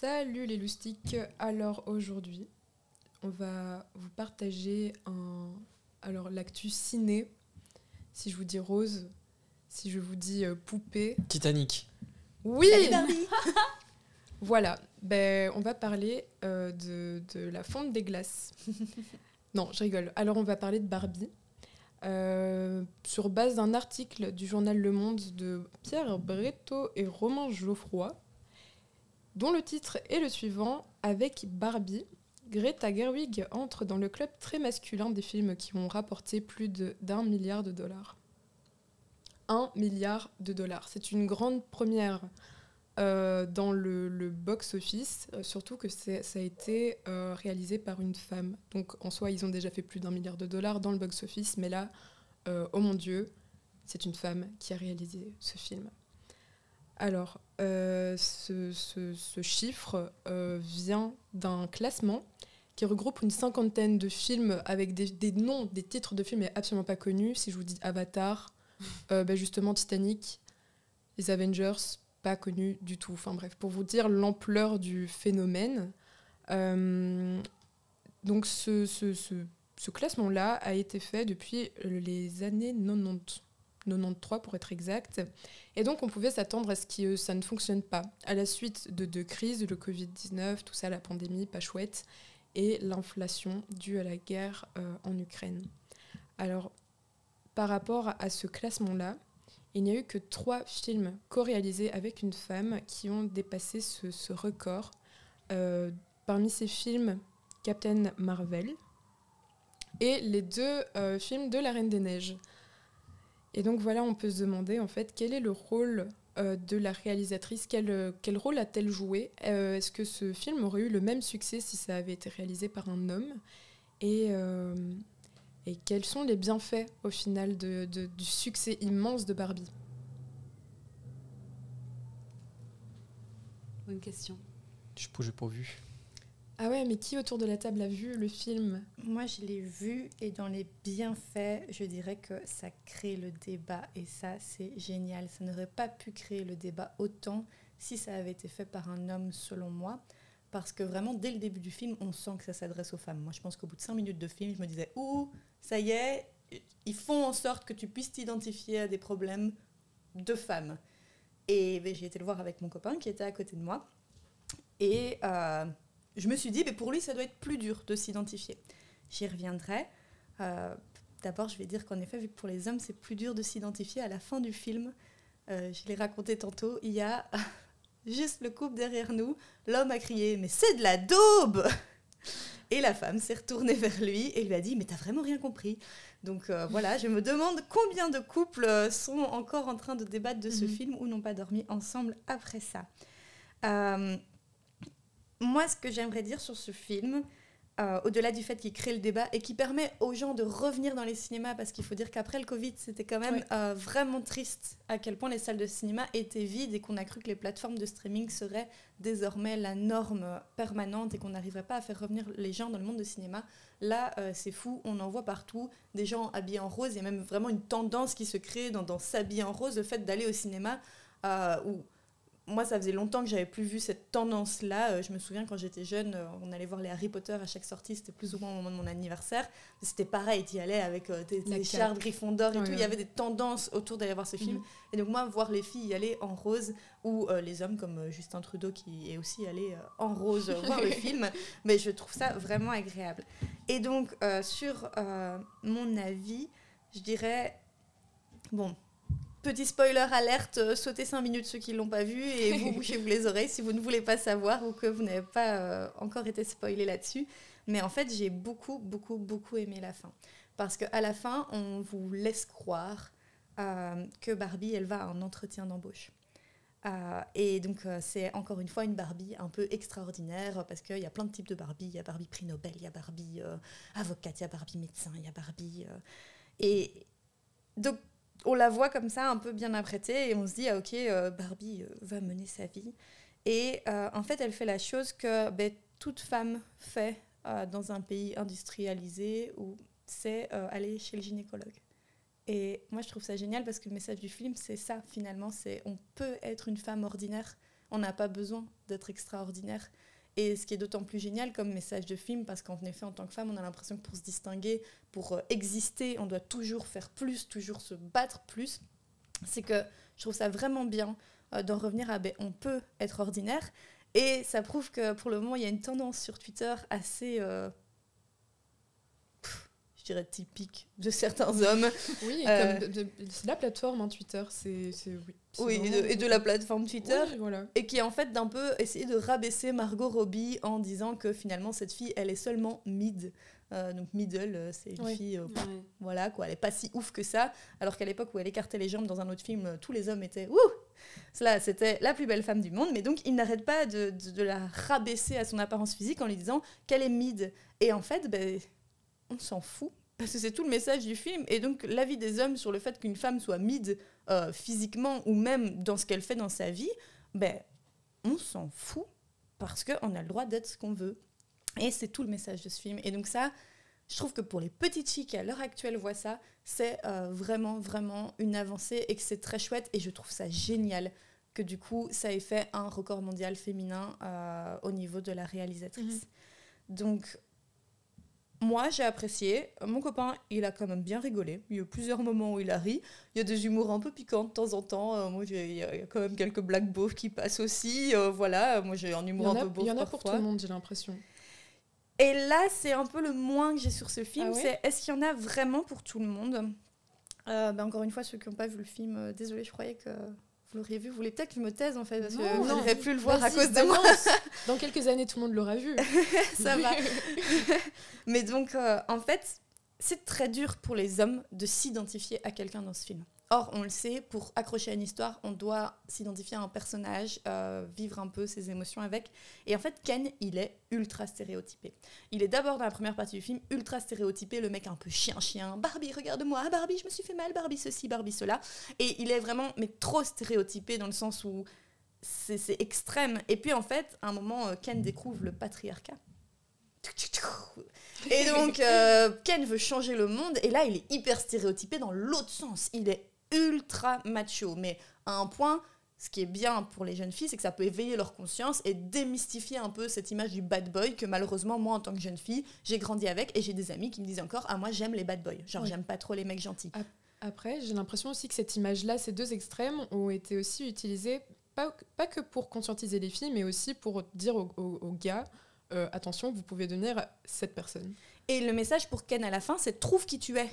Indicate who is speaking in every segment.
Speaker 1: Salut les loustiques. Alors aujourd'hui, on va vous partager un alors l'actu ciné. Si je vous dis rose, si je vous dis euh, poupée.
Speaker 2: Titanic.
Speaker 1: Oui. Voilà. Ben on va parler euh, de, de la fonte des glaces. non, je rigole. Alors on va parler de Barbie. euh, sur base d'un article du journal Le Monde de Pierre Breteau et Romain Geoffroy, dont le titre est le suivant Avec Barbie, Greta Gerwig entre dans le club très masculin des films qui ont rapporté plus d'un milliard de dollars. Un milliard de dollars. C'est une grande première euh, dans le, box-office, euh, surtout que ça a été euh, réalisé par une femme. Donc en soi, ils ont déjà fait plus d'un milliard de dollars dans le box-office, mais là, oh mon Dieu, c'est une femme qui a réalisé ce film. Alors, euh, ce, ce- ce chiffre euh, vient d'un classement qui regroupe une cinquantaine de films avec des, des noms, des titres de films mais absolument pas connus. Si je vous dis Avatar, euh, bah, justement Titanic, les Avengers, pas connus du tout. Enfin bref, pour vous dire l'ampleur du phénomène. Donc ce classement-là a été fait depuis les années 90. 93 pour être exact. Et donc on pouvait s'attendre à ce que ça ne fonctionne pas. À la suite de deux crises, le Covid-19, tout ça, la pandémie, pas chouette, et l'inflation due à la guerre euh, en Ukraine. Alors, par rapport à ce classement-là, il n'y a eu que trois films co-réalisés avec une femme qui ont dépassé ce, record. Euh, parmi ces films, Captain Marvel et les deux euh, films de La Reine des Neiges. Et donc voilà, on peut se demander en fait quel est le rôle euh, de la réalisatrice, quel, quel rôle a-t-elle joué? Euh, Est-ce que ce film aurait eu le même succès si ça avait été réalisé par un homme? Et, euh, et quels sont les bienfaits au final de- de- du succès immense de Barbie?
Speaker 3: Bonne question.
Speaker 2: Je j'ai pas vu.
Speaker 1: Ah ouais, mais qui autour de la table a vu le film?
Speaker 3: Moi, je l'ai vu et dans les bienfaits, je dirais que ça crée le débat et ça, c'est génial. Ça n'aurait pas pu créer le débat autant si ça avait été fait par un homme, selon moi. Parce que vraiment, dès le début du film, on sent que ça s'adresse aux femmes. Moi, je pense qu'au bout de cinq minutes de film, je me disais, ouh, ça y est, ils font en sorte que tu puisses t'identifier à des problèmes de femmes. Et ben, j'ai été le voir avec mon copain qui était à côté de moi. Et euh, je me suis dit, mais pour lui, ça doit être plus dur de s'identifier. J'y reviendrai. Euh, D'abord, je vais dire qu'en effet, vu que pour les hommes, c'est plus dur de s'identifier, à la fin du film, euh, je l'ai raconté tantôt, il y a juste le couple derrière nous. L'homme a crié, mais c'est de la daube Et la femme s'est retournée vers lui et lui a dit, mais t'as vraiment rien compris. Donc euh, voilà, je me demande combien de couples sont encore en train de débattre de ce
Speaker 1: Mhm.
Speaker 3: film ou n'ont pas dormi ensemble après ça. Euh, moi, ce que j'aimerais dire sur ce film, euh, au-delà du fait qu'il crée le débat et qui permet aux gens de revenir dans les cinémas, parce qu'il faut dire qu'après le Covid, c'était quand même
Speaker 1: Ouais.
Speaker 3: euh, vraiment triste à quel point les salles de cinéma étaient vides et qu'on a cru que les plateformes de streaming seraient désormais la norme permanente et qu'on n'arriverait pas à faire revenir les gens dans le monde du cinéma. Là, euh, c'est fou, on en voit partout des gens habillés en rose. Il y a même vraiment une tendance qui se crée dans, dans s'habiller en rose, le fait d'aller au cinéma où moi, ça faisait longtemps que j'avais plus vu cette tendance-là. Euh, je me souviens quand j'étais jeune, euh, on allait voir les Harry Potter à chaque sortie, c'était plus ou moins au moment de mon anniversaire. C'était pareil, tu y allais avec euh, tes, tes
Speaker 1: cape.
Speaker 3: chardes Gryffondor et tout. Il y avait des tendances autour d'aller voir ce film.
Speaker 1: Mhm.
Speaker 3: Et donc, moi, voir les filles y aller en rose ou euh, les hommes comme Justin Trudeau qui est aussi allé euh, en rose voir le film, mais je trouve ça vraiment agréable. Et donc, euh, sur mon avis, je dirais. Bon, Petit spoiler alerte, euh, sautez 5 minutes ceux qui l'ont pas vu et vous bouchez-vous les oreilles si vous ne voulez pas savoir ou que vous n'avez pas euh, encore été spoilé là-dessus. Mais en fait, j'ai beaucoup, beaucoup, beaucoup aimé la fin. Parce qu'à la fin, on vous laisse croire euh, que Barbie, elle va à un entretien d'embauche. Euh, et donc, euh, c'est encore une fois une Barbie un peu extraordinaire parce qu'il y a plein de types de Barbie. Il y a Barbie prix Nobel, il y a Barbie avocate, il y a Barbie médecin, il y a Barbie. et donc, on la voit comme ça, un peu bien apprêtée, et on se dit, ah, ok, euh, Barbie euh, va mener sa vie. Et euh, en fait, elle fait la chose que ben, toute femme fait dans un pays industrialisé où c'est aller chez le gynécologue. Et moi, je trouve ça génial parce que le message du film, c'est ça, finalement, c'est on peut être une femme ordinaire, on n'a pas besoin d'être extraordinaire. Et ce qui est d'autant plus génial comme message de film, parce qu'en effet, en tant que femme, on a l'impression que pour se distinguer, pour euh, exister, on doit toujours faire plus, toujours se battre plus. C'est que je trouve ça vraiment bien euh, d'en revenir à ben, on peut être ordinaire. Et ça prouve que pour le moment, il y a une tendance sur Twitter assez. euh, je dirais typique de certains hommes.
Speaker 1: Oui,
Speaker 3: Euh,
Speaker 1: comme de- de- c'est la plateforme, hein, Twitter. C'est, c'est- oui,
Speaker 3: Oui, et de,
Speaker 1: vraiment-
Speaker 3: et de la plateforme Twitter.
Speaker 1: Oui, voilà.
Speaker 3: et qui en fait d'un peu essayer de rabaisser Margot Robbie en disant que finalement cette fille elle est seulement mid Euh, donc middle euh, c'est une fille euh, pff,
Speaker 2: Ouais.
Speaker 3: voilà quoi elle est pas si ouf que ça alors qu'à l'époque où elle écartait les jambes dans un autre film tous les hommes étaient ouh cela c'était la plus belle femme du monde mais donc il n'arrête pas de, de- de la rabaisser à son apparence physique en lui disant qu'elle est mid et en fait ben, on s'en fout parce que c'est tout le message du film et donc l'avis des hommes sur le fait qu'une femme soit mid euh, physiquement ou même dans ce qu'elle fait dans sa vie ben on s'en fout parce qu'on a le droit d'être ce qu'on veut. Et c'est tout le message de ce film. Et donc ça, je trouve que pour les petites filles qui à l'heure actuelle voient ça, c'est euh, vraiment, vraiment une avancée et que c'est très chouette. Et je trouve ça génial que du coup, ça ait fait un record mondial féminin euh, au niveau de la réalisatrice. Donc, moi, j'ai apprécié. Mon copain, il a quand même bien rigolé. Il y a eu plusieurs moments où il a ri. Il y a des humours un peu piquants de temps en temps. Euh, moi, il y, a quand même quelques blagues beaufs qui passent aussi. Euh, voilà, moi, j'ai un humour un peu beauf
Speaker 1: il y en a pour tout le monde, j'ai l'impression.
Speaker 3: Et là, c'est un peu le moins que j'ai sur ce film.
Speaker 1: Ah ouais
Speaker 3: c'est est-ce qu'il y en a vraiment pour tout le monde? Euh, ben, Encore une fois, ceux qui n'ont pas vu le film, euh, désolé, je croyais que l'auriez vu. Vous voulez peut-être que je me taise en fait, parce que vous n'aurez plus le voir à cause de moi.
Speaker 1: Dans quelques années, tout le monde l'aura vu.
Speaker 3: Ça va. Mais donc, euh, en fait, c'est très dur pour les hommes de s'identifier à quelqu'un dans ce film. Or, on le sait, pour accrocher à une histoire, on doit s'identifier à un personnage, euh, vivre un peu ses émotions avec. Et en fait, Ken, il est ultra stéréotypé. Il est d'abord dans la première partie du film ultra stéréotypé, le mec un peu chien-chien. Barbie, regarde-moi, Barbie, je me suis fait mal, Barbie ceci, Barbie cela. Et il est vraiment, mais trop stéréotypé dans le sens où c'est c'est extrême. Et puis en fait, à un moment, euh, Ken découvre le patriarcat. Et donc, euh, Ken veut changer le monde, et là, il est hyper stéréotypé dans l'autre sens. Il est ultra macho, mais à un point, ce qui est bien pour les jeunes filles, c'est que ça peut éveiller leur conscience et démystifier un peu cette image du bad boy que malheureusement, moi, en tant que jeune fille, j'ai grandi avec, et j'ai des amis qui me disent encore, ah, moi, j'aime les bad boys. Genre,
Speaker 1: Oui.
Speaker 3: j'aime pas trop les mecs gentils.
Speaker 1: Après, j'ai l'impression aussi que cette image-là, ces deux extrêmes, ont été aussi utilisés, pas, pas que pour conscientiser les filles, mais aussi pour dire aux, aux- aux gars, euh, attention, vous pouvez devenir cette personne.
Speaker 3: Et le message pour Ken à la fin, c'est trouve qui tu es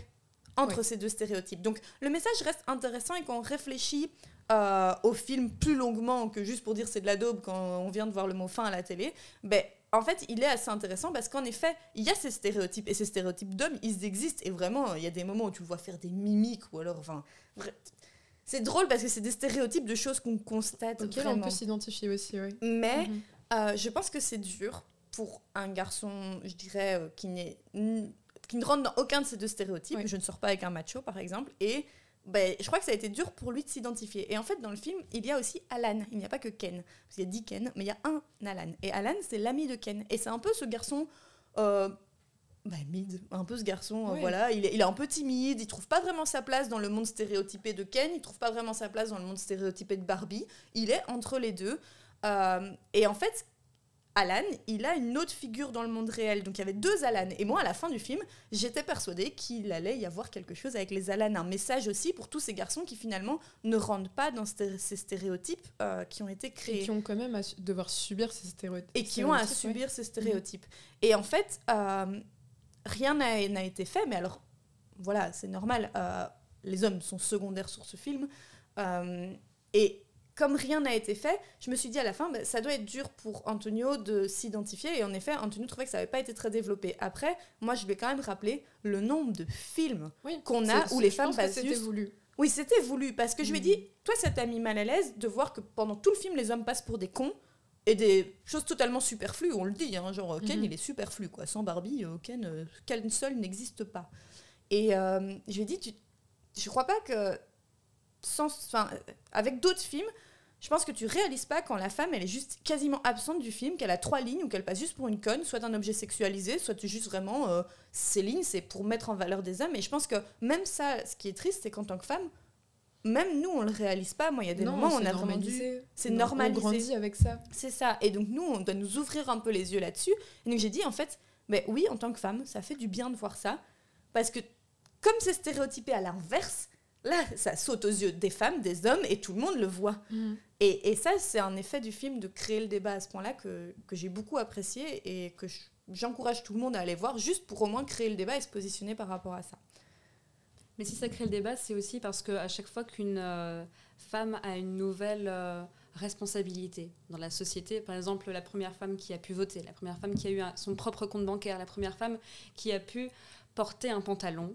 Speaker 3: entre ces deux stéréotypes. Donc le message reste intéressant et quand on réfléchit euh, au film plus longuement que juste pour dire c'est de la daube quand on vient de voir le mot fin à la télé, ben en fait, il est assez intéressant parce qu'en effet, il y a ces stéréotypes et ces stéréotypes d'hommes, ils existent et vraiment, il y a des moments où tu le vois faire des mimiques ou alors, enfin, c'est drôle parce que c'est des stéréotypes de choses qu'on constate
Speaker 1: auquel on
Speaker 3: vraiment.
Speaker 1: peut s'identifier aussi, oui.
Speaker 3: Mais
Speaker 1: Mhm.
Speaker 3: euh, je pense que c'est dur pour un garçon, je dirais, euh, qui, n'est, qui ne rentre dans aucun de ces deux stéréotypes. Je ne sors pas avec un macho, par exemple. Et ben, je crois que ça a été dur pour lui de s'identifier. Et en fait, dans le film, il y a aussi Alan. Il n'y a pas que Ken. Parce qu'il y a 10 Ken, mais il y a un Alan. Et Alan, c'est l'ami de Ken. Et c'est un peu ce garçon... euh, bah, mid, un peu ce garçon, euh, voilà, il est, il est un peu timide, il trouve pas vraiment sa place dans le monde stéréotypé de Ken, il trouve pas vraiment sa place dans le monde stéréotypé de Barbie, il est entre les deux. Euh, et en fait, Alan, il a une autre figure dans le monde réel. Donc il y avait deux Alan. Et moi, à la fin du film, j'étais persuadée qu'il allait y avoir quelque chose avec les Alan. Un message aussi pour tous ces garçons qui finalement ne rentrent pas dans ces stéréotypes euh, qui ont été
Speaker 1: Et
Speaker 3: créés.
Speaker 1: qui ont quand même à devoir subir ces stéréotypes.
Speaker 3: Et qui ont à
Speaker 1: ouais.
Speaker 3: subir ces stéréotypes. Et en fait, euh, rien n'a été fait. Mais alors, voilà, c'est normal. euh, les hommes sont secondaires sur ce film. Et comme rien n'a été fait, je me suis dit à la fin, bah, ça doit être dur pour Antonio de s'identifier. Et en effet, Antonio trouvait que ça n'avait pas été très développé. Après, moi, je vais quand même rappeler le nombre de films
Speaker 1: Oui,
Speaker 3: qu'on a où les femmes passent
Speaker 1: c'était voulu.
Speaker 3: oui, c'était voulu parce que je lui ai dit, toi, ça t'a mis mal à l'aise de voir que pendant tout le film, les hommes passent pour des cons et des choses totalement superflues. On le dit, hein, genre Ken,
Speaker 1: Mhm.
Speaker 3: il est superflu, quoi. Sans Barbie, euh, Ken, euh, Ken seul n'existe pas. Et euh, je lui ai dit, tu, je crois pas que sans, enfin, euh, avec d'autres films. Je pense que tu réalises pas quand la femme elle est juste quasiment absente du film, qu'elle a trois lignes ou qu'elle passe juste pour une conne, soit un objet sexualisé, soit juste vraiment euh, ces lignes c'est pour mettre en valeur des hommes. Et je pense que même ça, ce qui est triste, c'est qu'en tant que femme, même nous, on le réalise pas. Moi, il y a des moments où on a vraiment dû. C'est normalisé.
Speaker 1: On grandit avec ça.
Speaker 3: C'est ça. Et donc, nous, on doit nous ouvrir un peu les yeux là-dessus. Et donc, j'ai dit, en fait, ben oui, en tant que femme, ça fait du bien de voir ça. Parce que, comme c'est stéréotypé à l'inverse, là, ça saute aux yeux des femmes, des hommes, et tout le monde le voit.
Speaker 1: Mm.
Speaker 3: Et, ça, c'est un effet du film de créer le débat à ce point-là que, que j'ai beaucoup apprécié et que je- j'encourage tout le monde à aller voir, juste pour au moins créer le débat et se positionner par rapport à ça.
Speaker 2: Mais si ça crée le débat, c'est aussi parce qu'à chaque fois qu'une euh, femme a une nouvelle euh, responsabilité dans la société, par exemple la première femme qui a pu voter, la première femme qui a eu son propre compte bancaire, la première femme qui a pu porter un pantalon,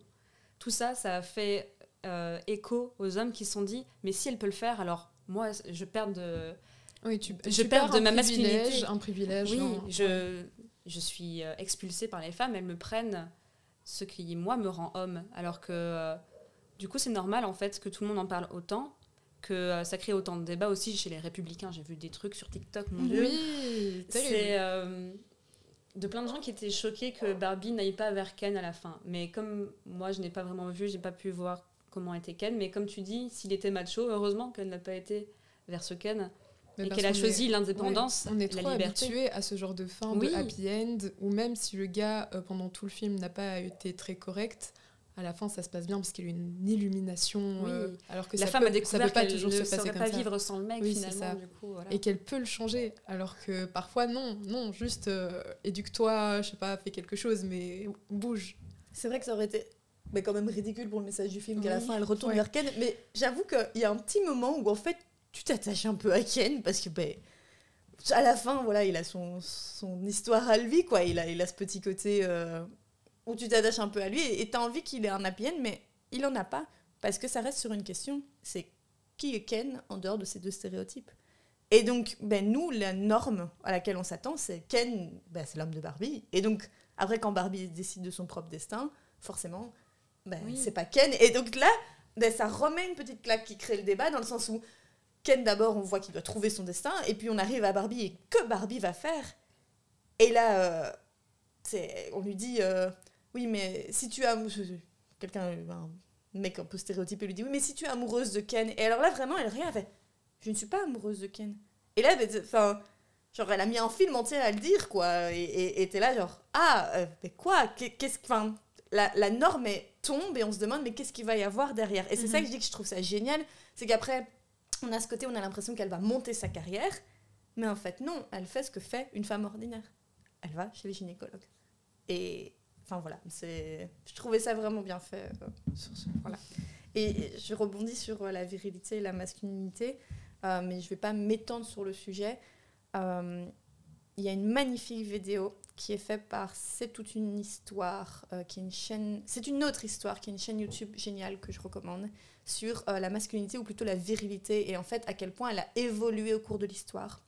Speaker 2: tout ça, ça a fait euh, écho aux hommes qui se sont dit, mais si elle peut le faire, alors moi, je perds de...
Speaker 1: Oui, tu,
Speaker 2: Je
Speaker 1: tu
Speaker 2: perds de ma masculinité.
Speaker 1: Un privilège.
Speaker 2: Oui,
Speaker 1: non.
Speaker 2: je, je suis euh, expulsée par les femmes, elles me prennent ce qui, moi, me rend homme. Alors que, euh, du coup, c'est normal, en fait, que tout le monde en parle autant, que euh, ça crée autant de débats aussi chez les républicains. J'ai vu des trucs sur TikTok, mon Dieu.
Speaker 1: Oui,
Speaker 2: C'est euh, de plein de gens qui étaient choqués que Barbie n'aille pas vers Ken à la fin. Mais comme moi, je n'ai pas vraiment vu, j'ai pas pu voir comment était Ken. Mais comme tu dis, s'il était macho, heureusement qu'elle n'a pas été vers ce Ken
Speaker 1: Mais
Speaker 2: et qu'elle a choisi
Speaker 1: est-
Speaker 2: l'indépendance,
Speaker 1: On est
Speaker 2: la
Speaker 1: trop
Speaker 2: liberté.
Speaker 1: habitué à ce genre de fin
Speaker 2: Oui.
Speaker 1: de happy end, où même si le gars, euh, pendant tout le film, n'a pas été très correct, à la fin, ça se passe bien parce qu'il y a eu une illumination.
Speaker 2: Oui.
Speaker 1: euh, alors que
Speaker 2: La
Speaker 1: ça
Speaker 2: femme
Speaker 1: peut,
Speaker 2: a
Speaker 1: ça peut
Speaker 2: découvert
Speaker 1: pas
Speaker 2: qu'elle
Speaker 1: toujours
Speaker 2: ne
Speaker 1: se passer comme
Speaker 2: pas
Speaker 1: ça.
Speaker 2: vivre sans le mec
Speaker 1: Oui, c'est
Speaker 2: finalement.
Speaker 1: ça.
Speaker 2: Du coup, voilà.
Speaker 1: Et qu'elle peut le changer. Alors que parfois, non, non, juste euh, éduque-toi, je sais pas, fais quelque chose, mais bouge.
Speaker 3: C'est vrai que ça aurait été mais quand même ridicule pour le message du film qu'à la fin elle retourne
Speaker 1: Ouais.
Speaker 3: vers Ken. Mais j'avoue qu'il y a un petit moment où en fait tu t'attaches un peu à Ken parce que ben, à la fin voilà il a son, son histoire à lui quoi. Il a, il a ce petit côté euh, où tu t'attaches un peu à lui et tu as envie qu'il ait un happy end mais il en a pas parce que ça reste sur une question. C'est qui est Ken en dehors de ces deux stéréotypes? Et donc, ben, nous, la norme à laquelle on s'attend, c'est Ken, ben, c'est l'homme de Barbie. Et donc, après, quand Barbie décide de son propre destin, forcément, ben,
Speaker 2: Oui.
Speaker 3: c'est pas Ken. Et donc là, ben, ça remet une petite claque qui crée le débat, dans le sens où Ken, d'abord, on voit qu'il doit trouver son destin, et puis on arrive à Barbie, et que Barbie va faire Et là, euh, c'est- on lui dit, euh, oui, mais si tu as... Quelqu'un, un mec un peu stéréotypé, lui dit, oui, mais si tu es amoureuse de Ken... Et alors là, vraiment, elle rien, elle fait, je ne suis pas amoureuse de Ken. Et là, ben, enfin, genre, elle a mis un film entier à le dire, quoi. Et- t'es là, genre, ah, euh, mais quoi? Qu'est- Qu'est-ce que. Enfin, la, la norme est tombe et on se demande, mais qu'est-ce qu'il va y avoir derrière? Et c'est ça que je dis que je trouve ça génial. C'est qu'après, on a ce côté, on a l'impression qu'elle va monter sa carrière. Mais en fait, non, elle fait ce que fait une femme ordinaire. Elle va chez les gynécologues. Et. Enfin voilà, c'est. Je trouvais ça vraiment bien fait. euh, sur ce point-là. Et je rebondis sur euh, la virilité et la masculinité, euh, mais je ne vais pas m'étendre sur le sujet. Euh, Il y a une magnifique vidéo qui est faite par C'est toute une histoire, euh, qui est une chaîne. C'est une autre histoire, qui est une chaîne YouTube géniale que je recommande, sur euh, la masculinité ou plutôt la virilité et en fait à quel point elle a évolué au cours de l'histoire.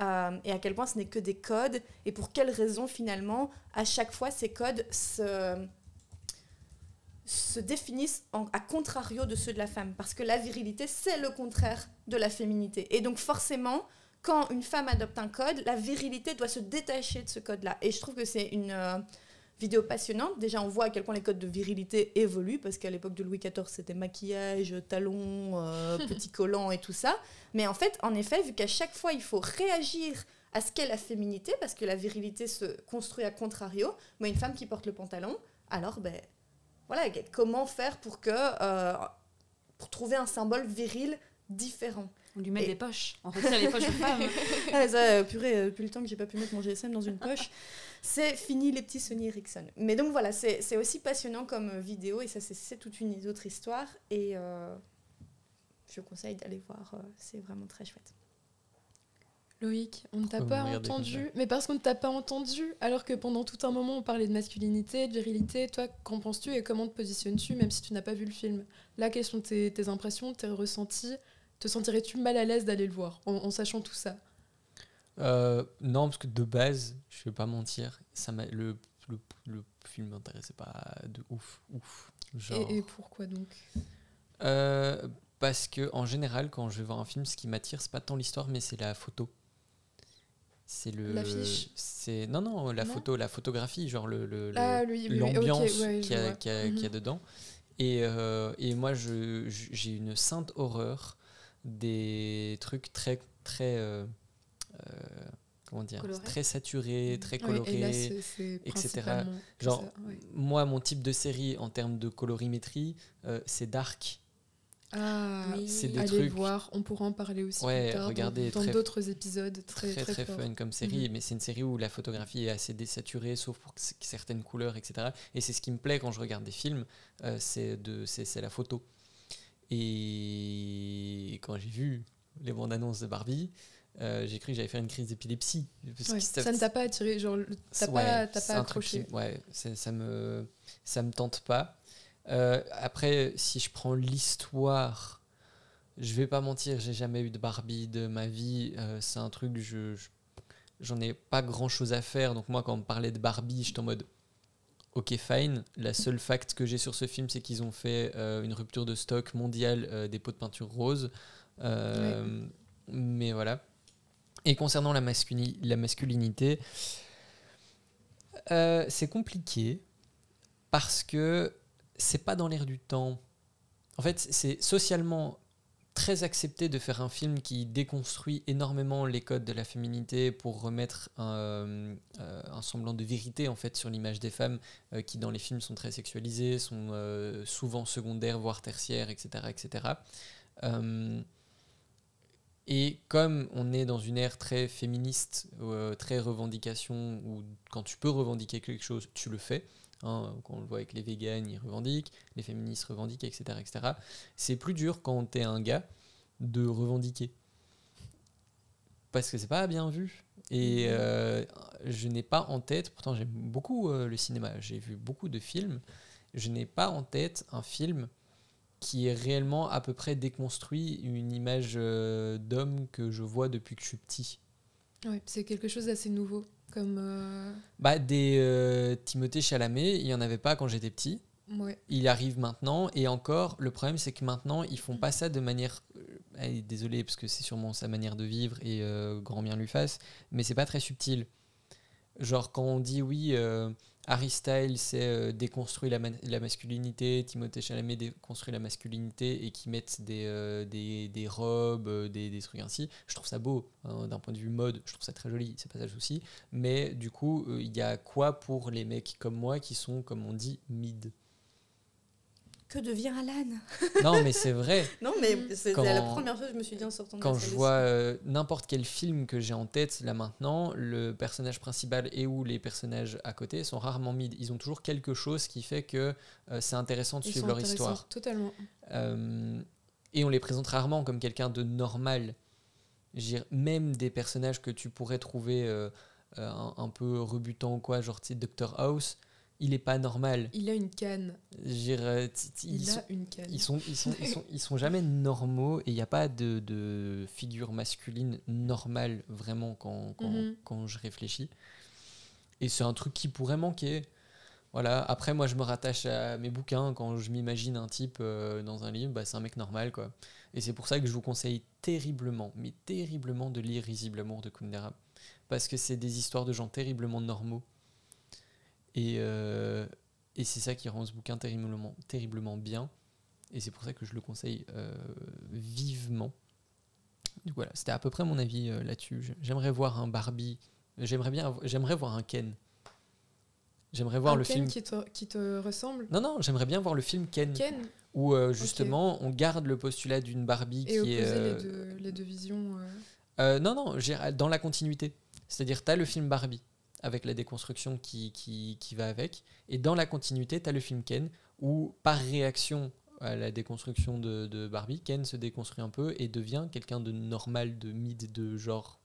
Speaker 3: Euh, et à quel point ce n'est que des codes et pour quelles raisons finalement à chaque fois ces codes se, se définissent en- à contrario de ceux de la femme. Parce que la virilité, c'est le contraire de la féminité. Et donc forcément, quand une femme adopte un code, la virilité doit se détacher de ce code-là. Et je trouve que c'est une euh, vidéo passionnante. Déjà, on voit à quel point les codes de virilité évoluent, parce qu'à l'époque de Louis XIV, c'était maquillage, talons, euh, petits collants et tout ça. Mais en fait, en effet, vu qu'à chaque fois, il faut réagir à ce qu'est la féminité, parce que la virilité se construit à contrario, mais une femme qui porte le pantalon, alors, ben, voilà, comment faire pour que... euh, pour trouver un symbole viril différent?
Speaker 2: On lui met
Speaker 3: Et-
Speaker 2: des poches. On retire les poches aux femmes.
Speaker 3: Ah, ça, euh, purée, euh, depuis le temps que j'ai pas pu mettre mon GSM dans une poche, c'est fini les petits Sony Ericsson. Mais donc voilà, c'est aussi passionnant comme euh, vidéo et ça, c'est- c'est toute une autre histoire. Et euh, je conseille d'aller voir, euh, c'est vraiment très chouette.
Speaker 1: Loïc, on ne t'a pas entendu, mais parce qu'on ne t'a pas entendu, alors que pendant tout un moment on parlait de masculinité, de virilité, toi qu'en penses-tu et comment te positionnes-tu même si tu n'as pas vu le film? Là, quelles sont tes, tes impressions, tes ressentis Te sentirais-tu mal à l'aise d'aller le voir en, en sachant tout ça?
Speaker 4: Euh, non, parce que de base, je vais pas mentir, ça m'a- le, le, le film m'intéressait pas de ouf, ouf. Genre,
Speaker 1: et, et pourquoi donc?
Speaker 4: Euh, parce que en général, quand je vais voir un film, ce qui m'attire, c'est pas tant l'histoire, mais c'est la photo. C'est le.
Speaker 1: L'affiche?
Speaker 4: C'est non non la
Speaker 1: Non
Speaker 4: photo, la photographie, genre le le- le-
Speaker 1: Ah,
Speaker 4: l'ambiance
Speaker 1: ouais,
Speaker 4: qu'il y, a-
Speaker 1: vois.
Speaker 4: qu'il y a- qu'il y a
Speaker 1: Mhm.
Speaker 4: dedans. Et, euh, et moi, j'ai une sainte horreur des trucs très, très, euh, euh, comment dire, très saturés, très
Speaker 1: Ouais,
Speaker 4: colorés.
Speaker 1: et là,
Speaker 4: etc. Genre,
Speaker 1: ça.
Speaker 4: Moi, mon type de série en termes de colorimétrie, euh, c'est dark.
Speaker 1: Ah,
Speaker 2: Oui.
Speaker 4: C'est des
Speaker 1: allez
Speaker 4: trucs
Speaker 1: voir, on pourra en parler aussi
Speaker 4: Ouais,
Speaker 1: plus tard dans-
Speaker 4: regardez,
Speaker 1: dans
Speaker 4: très-
Speaker 1: d'autres épisodes très
Speaker 4: très
Speaker 1: très,
Speaker 4: très,
Speaker 1: forts.
Speaker 4: fun comme série,
Speaker 1: Mhm.
Speaker 4: mais c'est une série où la photographie est assez désaturée, sauf pour certaines couleurs, etc. Et c'est ce qui me plaît quand je regarde des films, euh, c'est de c'est c'est la photo. Et quand j'ai vu les bandes annonces de Barbie, euh, j'ai cru que j'allais faire une crise d'épilepsie.
Speaker 1: Ouais,
Speaker 4: ça-
Speaker 1: ne t'a pas attiré, genre t'as
Speaker 4: Ouais,
Speaker 1: pas, pas accroché.
Speaker 4: qui- ouais, ça me, ça me tente pas. Euh, après, si je prends l'histoire, je vais pas mentir, j'ai jamais eu de Barbie de ma vie. euh, c'est un truc, je, je- j'en ai pas grand chose à faire. Donc, moi, quand on me parlait de Barbie, j'étais en mode. Ok, fine. La seule fact que j'ai sur ce film, c'est qu'ils ont fait euh, une rupture de stock mondiale euh, des pots de peinture rose. Euh, Mais voilà. Et concernant la, la masculinité, c'est compliqué parce que c'est pas dans l'air du temps. En fait, c'est socialement très accepté de faire un film qui déconstruit énormément les codes de la féminité pour remettre un, euh, un semblant de vérité en fait sur l'image des femmes euh, qui dans les films sont très sexualisées, sont euh, souvent secondaires voire tertiaires, etc., etc. Euh, et comme on est dans une ère très féministe, euh, très revendication, où quand tu peux revendiquer quelque chose, tu le fais. Hein, quand on le voit avec les véganes, ils revendiquent, les féministes revendiquent, etc. etc. C'est plus dur quand t'es un gars de revendiquer. Parce que c'est pas bien vu. Et euh, je n'ai pas en tête, pourtant j'aime beaucoup euh, le cinéma, j'ai vu beaucoup de films, je n'ai pas en tête un film qui est réellement à peu près déconstruit une image euh, d'homme que je vois depuis que je suis petit.
Speaker 1: Ouais, c'est quelque chose d'assez nouveau. Comme. euh,
Speaker 4: Bah, des euh, Timothée Chalamet, il n'y en avait pas quand j'étais petit.
Speaker 1: ouais.
Speaker 4: Il arrive maintenant, et encore, le problème c'est que maintenant, ils font pas ça de manière. euh, allez, désolé, parce que c'est sûrement sa manière de vivre, et euh, grand bien lui fasse, mais c'est pas très subtil. Genre, quand on dit oui, euh, Harry Styles c'est euh, déconstruit la, ma- la masculinité, Timothée Chalamet déconstruit la masculinité, et qui mettent des, euh, des, des robes, euh, des, des trucs ainsi, je trouve ça beau. hein, D'un point de vue mode, je trouve ça très joli, c'est pas ça le souci. Mais du coup, euh, il y a quoi pour les mecs comme moi qui sont, comme on dit, mid?
Speaker 3: Que devient Alan
Speaker 4: Non, mais c'est vrai.
Speaker 3: Non, mais
Speaker 1: Mm.
Speaker 3: c'est
Speaker 4: Quand-
Speaker 3: la première chose que je me suis dit en sortant de
Speaker 4: Quand je vois euh, n'importe quel film que j'ai en tête là maintenant, le personnage principal et ou les personnages à côté sont rarement mid. Ils ont toujours quelque chose qui fait que euh, c'est intéressant de
Speaker 1: Ils
Speaker 4: suivre
Speaker 1: sont
Speaker 4: leur
Speaker 1: intéressants,
Speaker 4: histoire.
Speaker 1: Totalement.
Speaker 4: Euh, et on les présente rarement comme quelqu'un de normal. Dire, même des personnages que tu pourrais trouver un, un peu rebutants ou quoi, genre tu sais, Dr House, il est pas normal.
Speaker 1: Il a une canne. Il, a une canne.
Speaker 4: Ils sont, ils sont, ils sont, ils sont jamais normaux et il n'y a pas de, de figure masculine normale vraiment quand, quand,
Speaker 1: Mhm.
Speaker 4: quand je réfléchis. Et c'est un truc qui pourrait manquer. Voilà. Après, moi, je me rattache à mes bouquins. Quand je m'imagine un type euh, dans un livre, bah, c'est un mec normal. quoi. Et c'est pour ça que je vous conseille terriblement, mais terriblement de lire Risible Amour de Kundera. Parce que c'est des histoires de gens terriblement normaux. Et, euh, et c'est ça qui rend ce bouquin terriblement, terriblement bien. Et c'est pour ça que je le conseille euh, vivement. Donc voilà, c'était à peu près mon avis euh, là-dessus. J'aimerais voir un Barbie. J'aimerais bien, j'aimerais voir un Ken. J'aimerais voir
Speaker 1: Un
Speaker 4: le
Speaker 1: Ken
Speaker 4: film.
Speaker 1: qui te, qui te ressemble.
Speaker 4: Non, non, j'aimerais bien voir le film Ken,
Speaker 1: Ken
Speaker 4: où euh, justement on garde le postulat d'une Barbie
Speaker 1: et
Speaker 4: qui est.
Speaker 1: les, deux, les deux visions.
Speaker 4: non, non, dans la continuité. C'est-à-dire, tu as le film Barbie, avec la déconstruction qui, qui, qui va avec, et dans la continuité, tu as le film Ken, où par réaction à la déconstruction de, de Barbie, Ken se déconstruit un peu et devient quelqu'un de normal, de mid, de genre,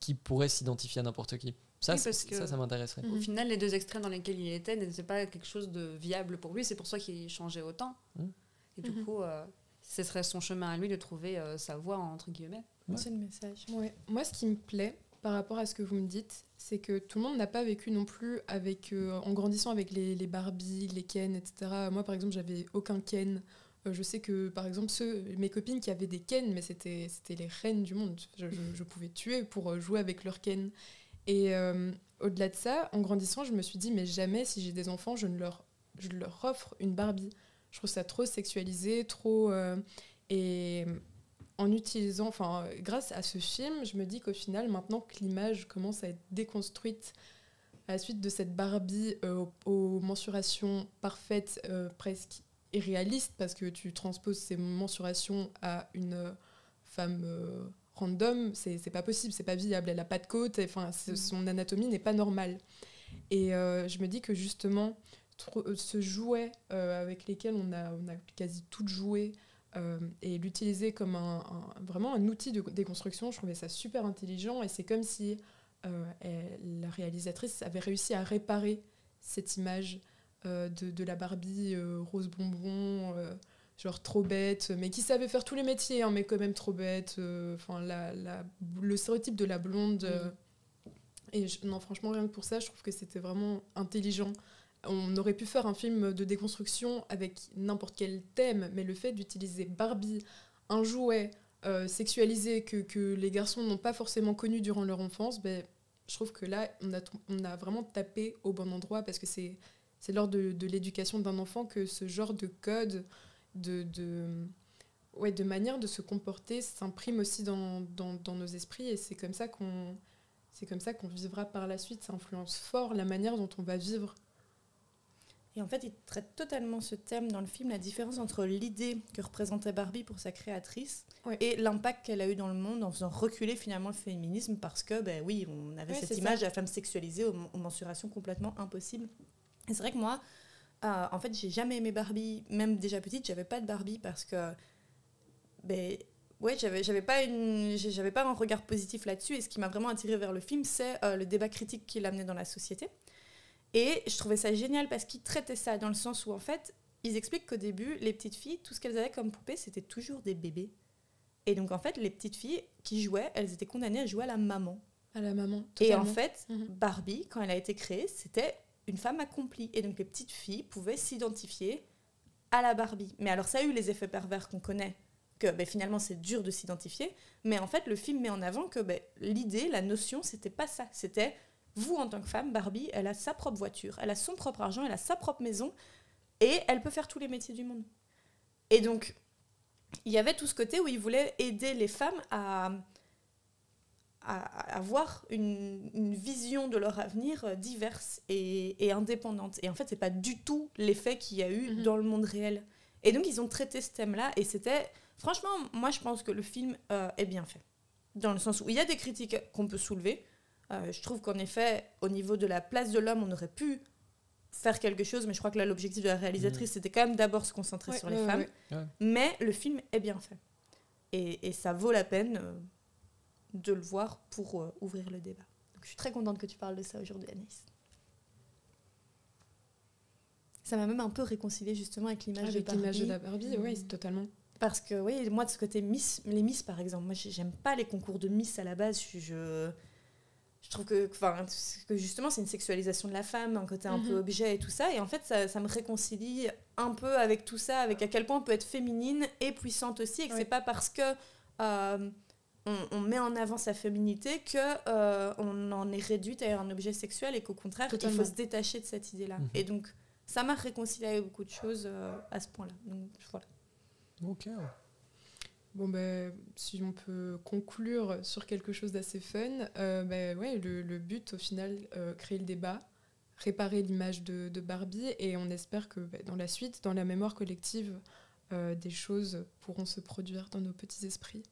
Speaker 4: qui pourrait s'identifier à n'importe qui. Ça,
Speaker 2: Oui,
Speaker 4: c'est-
Speaker 2: parce que-
Speaker 4: ça, ça m'intéresserait.
Speaker 1: Mhm.
Speaker 2: Au final, les deux extrêmes dans lesquels il était n'étaient pas quelque chose de viable pour lui. C'est pour ça qu'il changeait autant.
Speaker 4: Mhm.
Speaker 2: Et du
Speaker 1: Mhm.
Speaker 2: coup, euh, ce serait son chemin à lui de trouver euh, sa voie, entre guillemets.
Speaker 4: Ouais.
Speaker 3: C'est le message.
Speaker 1: Ouais. Moi, ce qui me plaît par rapport à ce que vous me dites, c'est que tout le monde n'a pas vécu non plus avec, euh, en grandissant avec les, les Barbie, les Ken, etc. Moi, par exemple, j'avais aucun Ken. Euh, je sais que, par exemple, ceux, mes copines qui avaient des Ken, mais c'était les reines du monde. Je, pouvais tuer pour euh, jouer avec leur Ken. Et au-delà de ça, en grandissant, je me suis dit, mais jamais, si j'ai des enfants, je ne leur leur offre une Barbie. Je trouve ça trop sexualisé, trop. et en utilisant, enfin, grâce à ce film, je me dis qu'au final, maintenant que l'image commence à être déconstruite à la suite de cette Barbie euh, aux, mensurations parfaites, euh, presque irréalistes, parce que tu transposes ces mensurations à une femme euh, random, c'est pas possible, c'est pas viable. Elle a pas de côte, enfin,
Speaker 3: Mhm.
Speaker 1: son anatomie n'est pas normale. Et je me dis que justement, ce jouet avec lesquels on a, on a quasi tout joué euh, et l'utiliser comme un, un- vraiment un outil de déconstruction, je trouvais ça super intelligent et c'est comme si euh, elle- la réalisatrice avait réussi à réparer cette image euh, de, de la Barbie rose bonbon, genre trop bête, mais qui savait faire tous les métiers, hein, mais quand même trop bête. Enfin, la, la- le stéréotype de la blonde. et je- non, franchement, rien que pour ça, je trouve que c'était vraiment intelligent. On aurait pu faire un film de déconstruction avec n'importe quel thème, mais le fait d'utiliser Barbie, un jouet euh, sexualisé que, les garçons n'ont pas forcément connu durant leur enfance, ben, je trouve que là, on a, vraiment tapé au bon endroit parce que c'est lors de, l'éducation d'un enfant que ce genre de code, de, de, de manière de se comporter s'imprime aussi dans nos esprits et c'est comme ça qu'on c'est comme ça qu'on vivra par la suite. Ça influence fort la manière dont on va vivre.
Speaker 3: Et en fait, il traite totalement ce thème dans le film, la différence entre l'idée que représentait Barbie pour sa créatrice et l'impact qu'elle a eu dans le monde en faisant reculer finalement le féminisme parce que, ben oui, on avait cette image
Speaker 1: ça.
Speaker 3: de la femme sexualisée aux, aux mensurations complètement impossibles. Et c'est vrai que moi, euh, en fait, j'ai jamais aimé Barbie, même déjà petite, j'avais pas de Barbie parce que, ben, ouais, j'avais, j'avais pas une, j'avais pas un regard positif là-dessus. Et ce qui m'a vraiment attiré vers le film, c'est euh, le débat critique qu'il amenait dans la société. Et je trouvais ça génial parce qu'il traitait ça dans le sens où, en fait, ils expliquent qu'au début, les petites filles, tout ce qu'elles avaient comme poupées, c'était toujours des bébés. Et donc, en fait, les petites filles qui jouaient, elles étaient condamnées à jouer à la maman.
Speaker 1: À la maman.
Speaker 3: Et en fait,
Speaker 1: Mhm.
Speaker 3: Barbie, quand elle a été créée, c'était une femme accomplie. Et donc les petites filles pouvaient s'identifier à la Barbie. Mais alors ça a eu les effets pervers qu'on connaît, que ben, finalement c'est dur de s'identifier. Mais en fait, le film met en avant que ben, l'idée, la notion, c'était pas ça. C'était vous en tant que femme, Barbie, elle a sa propre voiture, elle a son propre argent, elle a sa propre maison, et elle peut faire tous les métiers du monde. Et donc, il y avait tout ce côté où il voulait aider les femmes à, avoir une, une vision de leur avenir euh, diverse et, et indépendante. Et en fait, c'est pas du tout l'effet qu'il y a eu
Speaker 1: Mhm.
Speaker 3: dans le monde réel. Et donc, ils ont traité ce thème-là, et c'était... Franchement, moi, je pense que le film euh, est bien fait. Dans le sens où il y a des critiques qu'on peut soulever. Euh, je trouve qu'en effet, au niveau de la place de l'homme, on aurait pu faire quelque chose, mais je crois que là, l'objectif de la réalisatrice, c'était quand même d'abord se concentrer
Speaker 1: Ouais,
Speaker 3: sur les
Speaker 1: ouais,
Speaker 3: femmes.
Speaker 1: ouais.
Speaker 3: Mais le film est bien fait. Et, et ça vaut la peine euh, de le voir pour euh, ouvrir le débat. Donc, je suis très contente que tu parles de ça aujourd'hui, Anaïs. Ça m'a même un peu réconcilié justement avec l'image de
Speaker 1: Avec l'image de
Speaker 3: Barbie.
Speaker 1: la Barbie, oui, c'est totalement.
Speaker 3: Parce que, oui, moi, de ce côté Miss, les Miss, par exemple, moi, j'ai- j'aime pas les concours de Miss à la base. Je, je, je trouve que, enfin, que justement, c'est une sexualisation de la femme, un côté un
Speaker 1: Mhm.
Speaker 3: peu objet et tout ça. Et en fait, ça, ça me réconcilie un peu avec tout ça, avec à quel point on peut être féminine et puissante aussi, et que
Speaker 1: Ouais.
Speaker 3: c'est pas parce que euh, on, on met en avant sa féminité que euh, on en est réduite à un objet sexuel et qu'au contraire, il faut se détacher de cette idée-là.
Speaker 4: Mhm.
Speaker 3: Et donc, ça m'a réconcilié avec beaucoup de choses euh, à ce point-là. Donc, voilà.
Speaker 4: Ok.
Speaker 1: Bon, ben, si on peut conclure sur quelque chose d'assez fun, euh, ben, ouais, le, but, au final, euh, créer le débat, réparer l'image de, de Barbie, et on espère que ben, dans la suite, dans la mémoire collective, euh, des choses pourront se produire dans nos petits esprits.